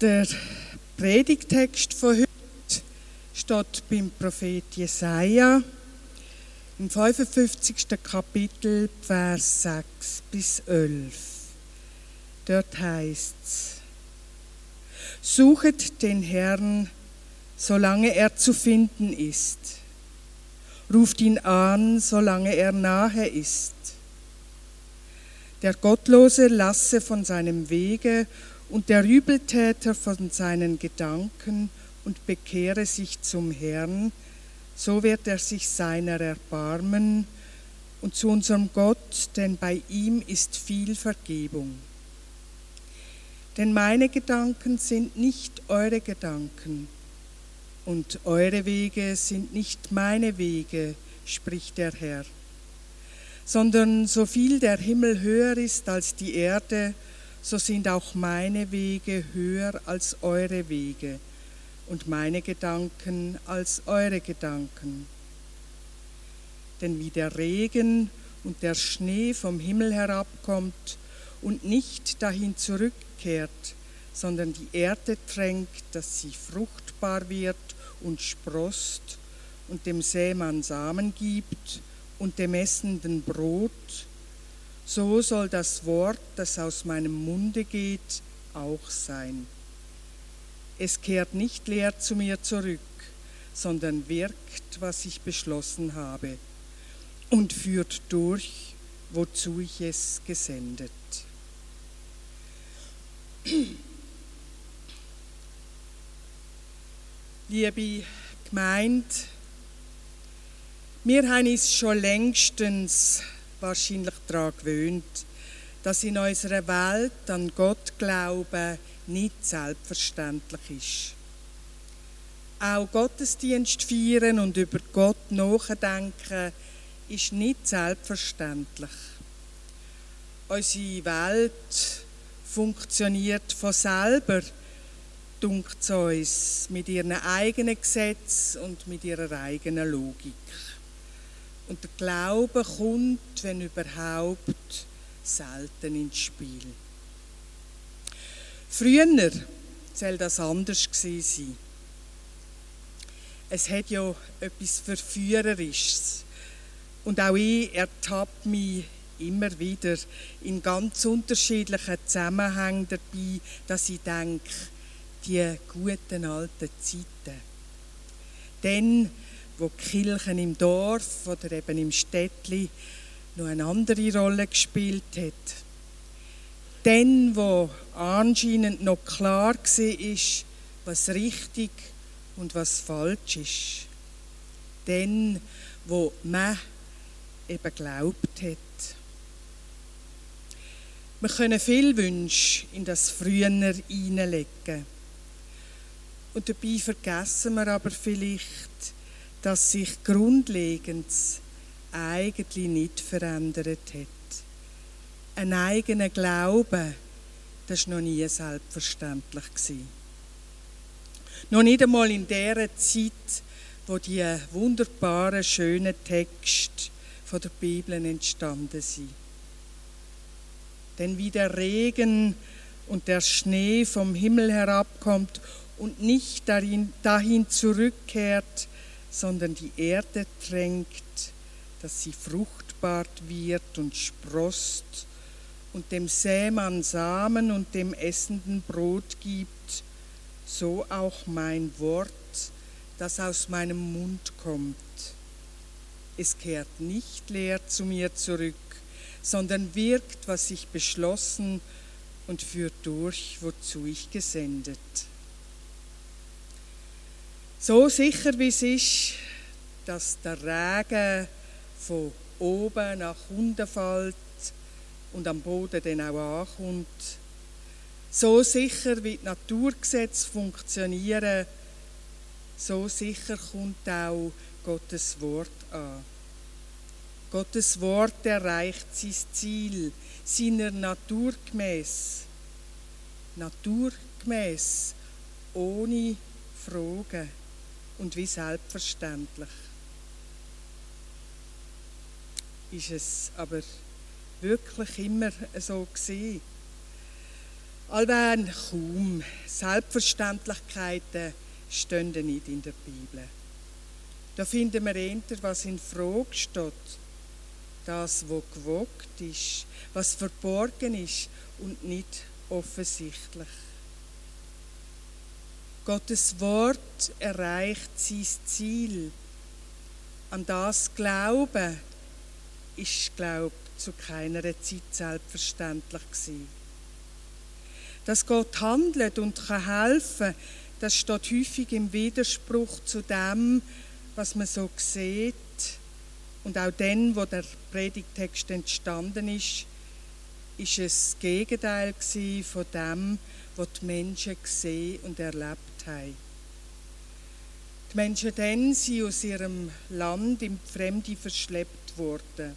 Der Predigtext von heute steht beim Prophet Jesaja im 55. Kapitel, Vers 6 bis 11. Dort heißt es: Suchet den Herrn, solange er zu finden ist. Ruft ihn an, solange er nahe ist. Der Gottlose lasse von seinem Wege und der Übeltäter von seinen Gedanken und bekehre sich zum Herrn, so wird er sich seiner erbarmen und zu unserem Gott, denn bei ihm ist viel Vergebung. Denn meine Gedanken sind nicht eure Gedanken und eure Wege sind nicht meine Wege, spricht der Herr sondern so viel der Himmel höher ist als die Erde, so sind auch meine Wege höher als eure Wege und meine Gedanken als eure Gedanken. Denn wie der Regen und der Schnee vom Himmel herabkommt und nicht dahin zurückkehrt, sondern die Erde tränkt, dass sie fruchtbar wird und sprost und dem Sämann Samen gibt und dem essenden Brot, so soll das Wort, das aus meinem Munde geht, auch sein. Es kehrt nicht leer zu mir zurück, sondern wirkt, was ich beschlossen habe, und führt durch, wozu ich es gesendet. Liebe Gemeinde, wir haben uns schon längstens wahrscheinlich daran gewöhnt, dass in unserer Welt an Gott glauben nicht selbstverständlich ist. Auch Gottesdienst feiern und über Gott nachdenken ist nicht selbstverständlich. Unsere Welt funktioniert von selber, dunkt uns, mit ihren eigenen Gesetzen und mit ihrer eigenen Logik. Und der Glaube kommt, wenn überhaupt, selten ins Spiel. Früher soll das anders gewesen sein. Es hat ja etwas Verführerisches. Und auch ich ertappe mich immer wieder in ganz unterschiedlichen Zusammenhängen dabei, dass ich denke, die guten alten Zeiten. Dann wo die Kirchen im Dorf oder eben im Städtli noch eine andere Rolle gespielt hat. Dann, wo anscheinend noch klar war, was richtig und was falsch ist. Dann, wo man eben geglaubt hat. Wir können viel Wünsche in das Früher hineinlegen. Und dabei vergessen wir aber vielleicht, dass sich grundlegend eigentlich nicht verändert hat. Ein eigener Glaube, das war noch nie selbstverständlich. Noch nicht einmal in der Zeit, wo die wunderbaren, schönen Texte der Bibel entstanden sind. Denn wie der Regen und der Schnee vom Himmel herabkommt und nicht dahin zurückkehrt, sondern die Erde tränkt, dass sie fruchtbar wird und sprost und dem Sämann Samen und dem Essenden Brot gibt, so auch mein Wort, das aus meinem Mund kommt. Es kehrt nicht leer zu mir zurück, sondern wirkt, was ich beschlossen und führt durch, wozu ich gesendet. So sicher wie es ist, dass der Regen von oben nach unten fällt und am Boden dann auch ankommt. So sicher wie die Naturgesetze funktionieren, so sicher kommt auch Gottes Wort an. Gottes Wort erreicht sein Ziel, seiner Natur gemäß. Naturgemäß, ohne Fragen und wie selbstverständlich. Ist es aber wirklich immer so gewesen? Allwein kaum. Selbstverständlichkeiten stehen nicht in der Bibel. Da finden wir eher, was in Frage steht. Das, was gewogt ist, was verborgen ist und nicht offensichtlich. Gottes Wort erreicht sein Ziel. An das Glauben ist, glaube zu keiner Zeit selbstverständlich gewesen. Dass Gott handelt und kann helfen, das steht häufig im Widerspruch zu dem, was man so sieht. Und auch dann, wo der Predigtext entstanden ist, ist es das Gegenteil von dem, was die Menschen gesehen und erlebt haben. Die Menschen dann sind aus ihrem Land in die Fremde verschleppt worden.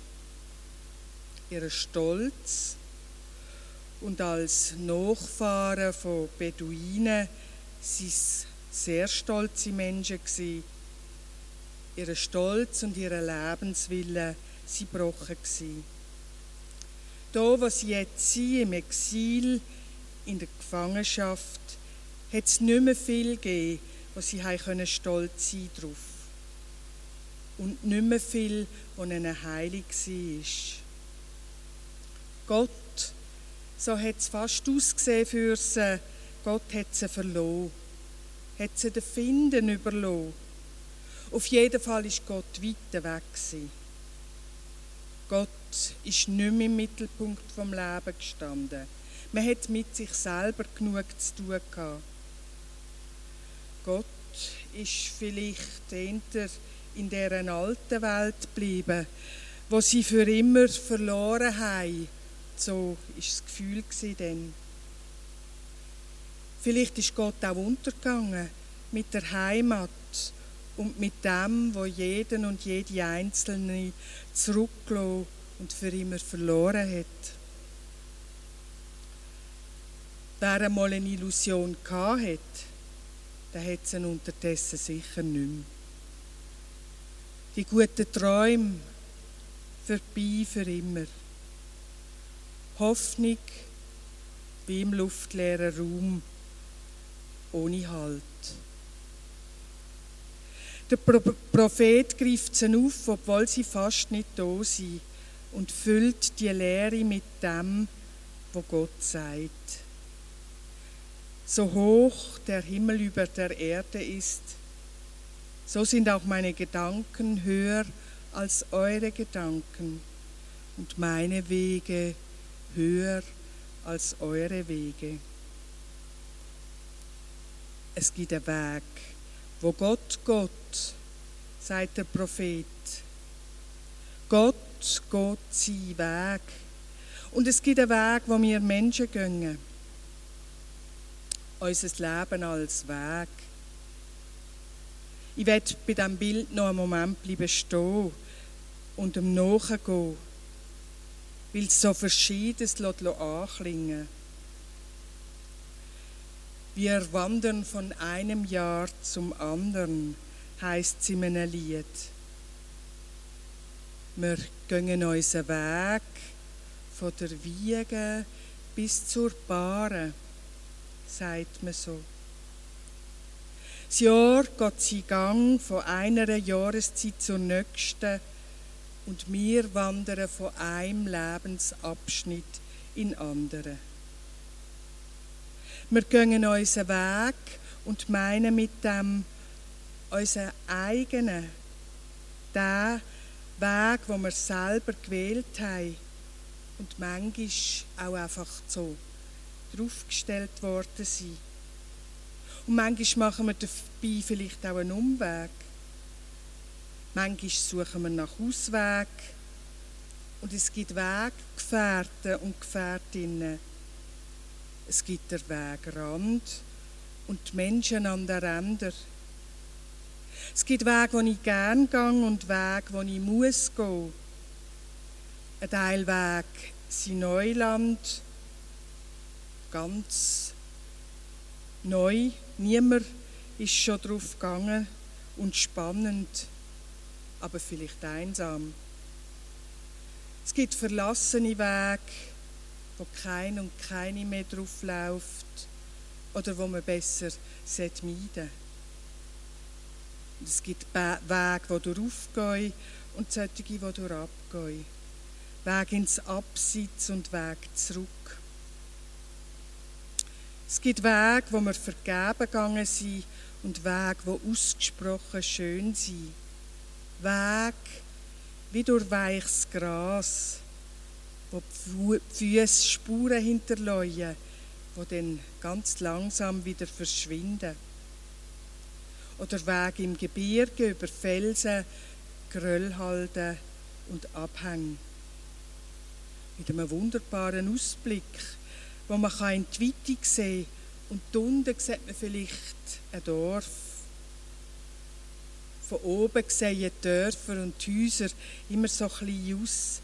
Ihr Stolz und als Nachfahren von Beduinen sind sehr stolze Menschen. Ihr Stolz und ihre Lebenswille sind gebrochen gewesen. Da, wo sie jetzt sind, im Exil, in der Gefangenschaft, hat es nicht mehr viel gegeben, wo sie können stolz sein drauf. Und nicht mehr viel, wo ihnen heilig war. Gott, so hat es fast ausgesehen für sie, Gott hat sie verloren. Hat sie den Finden überlassen. Auf jeden Fall ist Gott weit weg. Gott ist nicht mehr im Mittelpunkt vom Leben gestanden. Man hat mit sich selber genug zu tun gehabt. Gott ist vielleicht hinter in dieser alten Welt geblieben, wo sie für immer verloren haben. So ist das Gefühl dann. Vielleicht ist Gott auch untergegangen mit der Heimat und mit dem, wo jeden und jede Einzelne zurückgelassen und für immer verloren hat. Wer einmal eine Illusion hatte, der hat sie unterdessen sicher nicht mehr. Die guten Träume vorbei für immer. Hoffnung wie im luftleeren Raum ohne Halt. Der Prophet greift sie auf, obwohl sie fast nicht da sind, und füllt die Lehre mit dem, was Gott sagt. So hoch der Himmel über der Erde ist, so sind auch meine Gedanken höher als eure Gedanken und meine Wege höher als eure Wege. Es gibt einen Weg, wo Gott Gott, sagt der Prophet. Gott geht seinen Weg. Und es gibt einen Weg, wo wir Menschen gehen. Unser Leben als Weg. Ich werde bei diesem Bild noch einen Moment bleiben stehen und ihm nachgehen, weil es so verschiedenes anklingen. Wir wandern von einem Jahr zum anderen, heißt es in einem Lied. Wir gehen unseren Weg von der Wiege bis zur Bahre, sagt man so. Das Jahr geht seinen Gang von einer Jahreszeit zur nächsten und wir wandern von einem Lebensabschnitt in anderen. Wir gehen unseren Weg und meinen mit dem unseren eigenen, den Weg, den wir selber gewählt haben und manchmal auch einfach so draufgestellt worden sind. Und manchmal machen wir dabei vielleicht auch einen Umweg. Manchmal suchen wir nach Ausweg. Und es gibt Weggefährten und Gefährtinnen, es gibt den Wegrand und die Menschen an den Rändern. Es gibt Wege, wo ich gerne gehe und Wege, wo ich muss gehen. Ein Teil Weg sind Neuland, ganz neu. Niemand ist schon drauf gegangen und spannend, aber vielleicht einsam. Es gibt verlassene Wege, wo kein und keine mehr drauf läuft oder wo man besser meiden sollte. Es gibt Wege, die durch aufgehen und solche, die durch abgehen. Weg ins Abseits und Weg zurück. Es gibt Wege, wo wir vergeben gegangen sind und Wege, wo ausgesprochen schön sind. Weg wie durch weiches Gras, wo die Füße Spuren hinterlassen, die dann ganz langsam wieder verschwinden. Oder Weg im Gebirge über Felsen, Geröllhalden und Abhänge. Mit einem wunderbaren Ausblick, wo man in die Weite sehen kann und unten sieht man vielleicht ein Dorf von oben sehen Dörfer und Häuser immer so klein aus.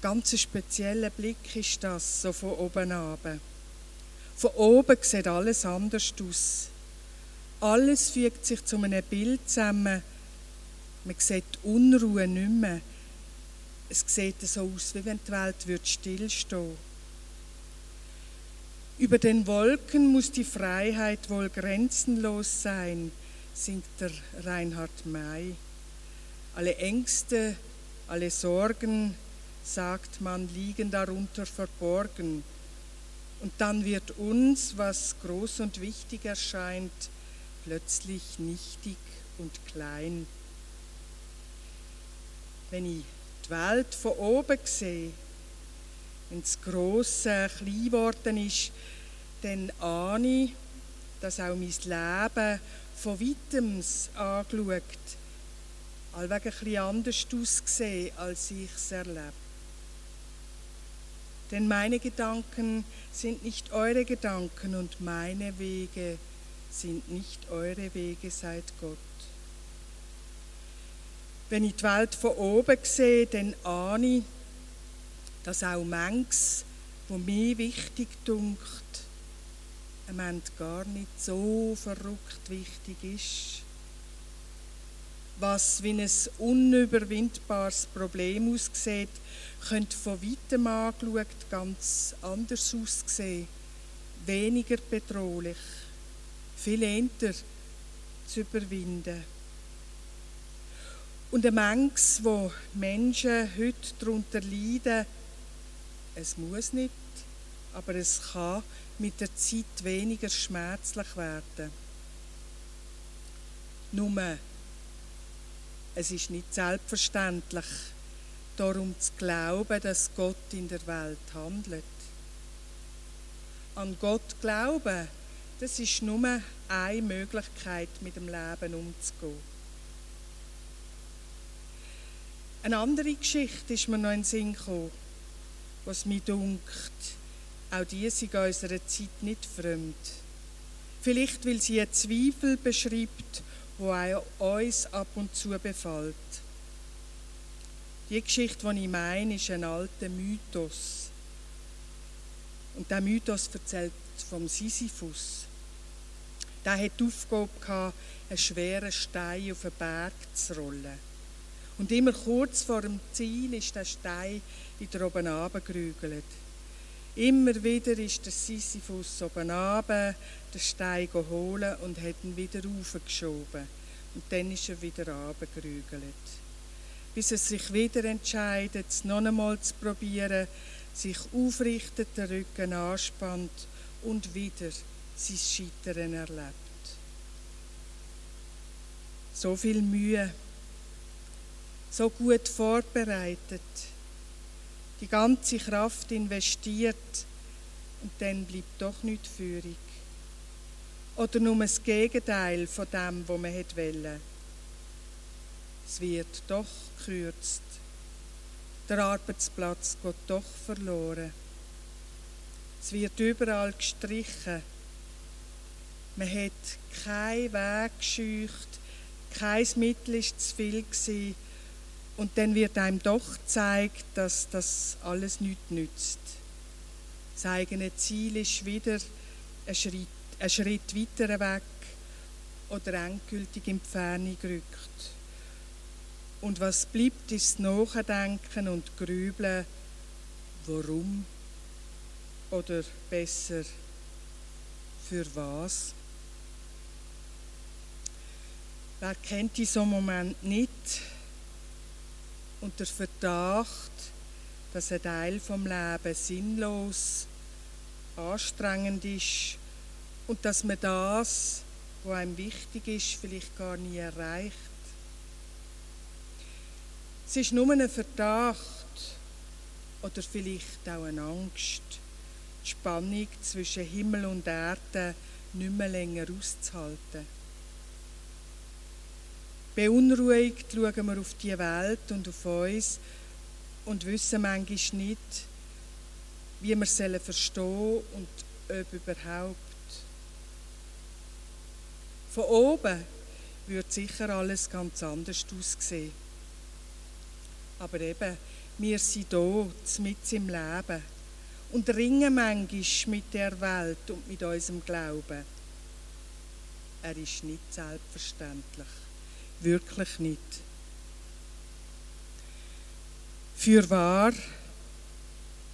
Ganz ein spezieller Blick ist das, so von oben ab. Von oben sieht alles anders aus. Alles fügt sich zu einem Bild zusammen. Man sieht die Unruhe nicht mehr. Es sieht so aus, wie wenn die Welt stillstehen würde. Über den Wolken muss die Freiheit wohl grenzenlos sein singt der Reinhard May. Alle Ängste, alle Sorgen, sagt man, liegen darunter verborgen. Und dann wird uns, was groß und wichtig erscheint, plötzlich nichtig und klein. Wenn ich die Welt von oben sehe, wenn das Grosse klein geworden ist, dann ahne ich, dass auch mein Leben von weitem angeschaut, allweg ein bisschen anders ausgesehen, als ich es erlebe. Denn meine Gedanken sind nicht eure Gedanken und meine Wege sind nicht eure Wege, seid Gott. Wenn ich die Welt von oben sehe, dann ahne ich, dass auch manches, wo mir wichtig dunkt, im Moment gar nicht so verrückt wichtig ist. Was wie ein unüberwindbares Problem aussieht, könnte von weitem angeschaut ganz anders aussehen. Weniger bedrohlich, viel eher zu überwinden. Und ein Mengs, wo Menschen heute darunter leiden, es muss nicht, aber es kann mit der Zeit weniger schmerzlich werden. Nur, es ist nicht selbstverständlich, darum zu glauben, dass Gott in der Welt handelt. An Gott glauben, das ist nur eine Möglichkeit, mit dem Leben umzugehen. Eine andere Geschichte ist mir noch in den Sinn gekommen, was mir dunkt auch die sind unserer Zeit nicht fremd. Vielleicht, weil sie einen Zweifel beschreibt, wo auch uns ab und zu befällt. Die Geschichte, die ich meine, ist ein alter Mythos. Und der Mythos erzählt vom Sisyphus. Der hat die Aufgabe gehabt, einen schweren Stein auf einen Berg zu rollen. Und immer kurz vor dem Ziel ist der Stein wieder oben runtergerügelt. Immer wieder ist der Sisyphus oben runter, den Stein holen und hat ihn wieder raufgeschoben. Und dann ist er wieder runtergerügelt. Bis er sich wieder entscheidet, es noch einmal zu probieren, sich aufrichtet, den Rücken anspannt und wieder sein Scheitern erlebt. So viel Mühe, so gut vorbereitet die ganze Kraft investiert und dann bleibt doch nicht Führung. Oder nur das Gegenteil von dem, was man wollte. Es wird doch gekürzt. Der Arbeitsplatz geht doch verloren. Es wird überall gestrichen. Man hat keinen Weg gescheucht, kein Mittel war zu viel gewesen, und dann wird einem doch gezeigt, dass das alles nichts nützt. Das eigene Ziel ist wieder ein Schritt, ein Schritt weiter weg oder endgültig in die Ferne gerückt. Und was bleibt, ist Nachdenken und Grübeln. Warum? Oder besser, für was? Wer kennt einem Moment nicht und der Verdacht, dass ein Teil vom Leben sinnlos, anstrengend ist und dass man das, was einem wichtig ist, vielleicht gar nie erreicht. Es ist nur ein Verdacht oder vielleicht auch eine Angst, die Spannung zwischen Himmel und Erde nicht mehr länger auszuhalten. Beunruhigt schauen wir auf die Welt und auf uns und wissen manchmal nicht, wie wir es verstehen und ob überhaupt. Von oben würde sicher alles ganz anders aussehen. Aber eben, wir sind hier, mit im Leben und ringen manchmal mit der Welt und mit unserem Glauben. Er ist nicht selbstverständlich. Wirklich nicht. Für wahr,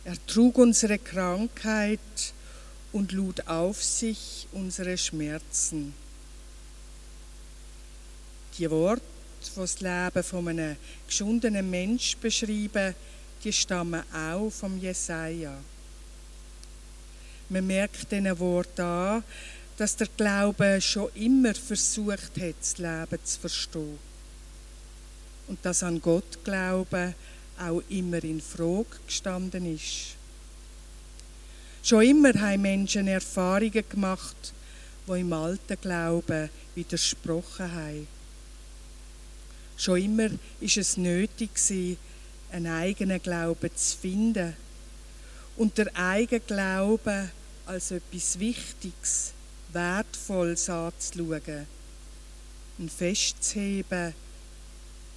er trug unsere Krankheit und lud auf sich unsere Schmerzen. Die Worte, die das Leben von einem geschundenen Mensch beschreiben, die stammen auch vom Jesaja. Man merkt diesen Wort an, dass der Glaube schon immer versucht hat, das Leben zu verstehen. Und dass an Gott Glauben auch immer in Frage gestanden ist. Schon immer haben Menschen Erfahrungen gemacht, die im alten Glauben widersprochen haben. Schon immer ist es nötig einen eigenen Glauben zu finden und der eigene Glaube als etwas Wichtiges, Wertvolles anzuschauen, ihn festzuheben,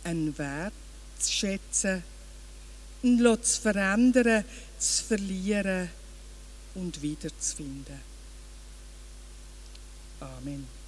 einen Wert zu schätzen, ihn zu verändern, zu verlieren und wiederzufinden. Amen.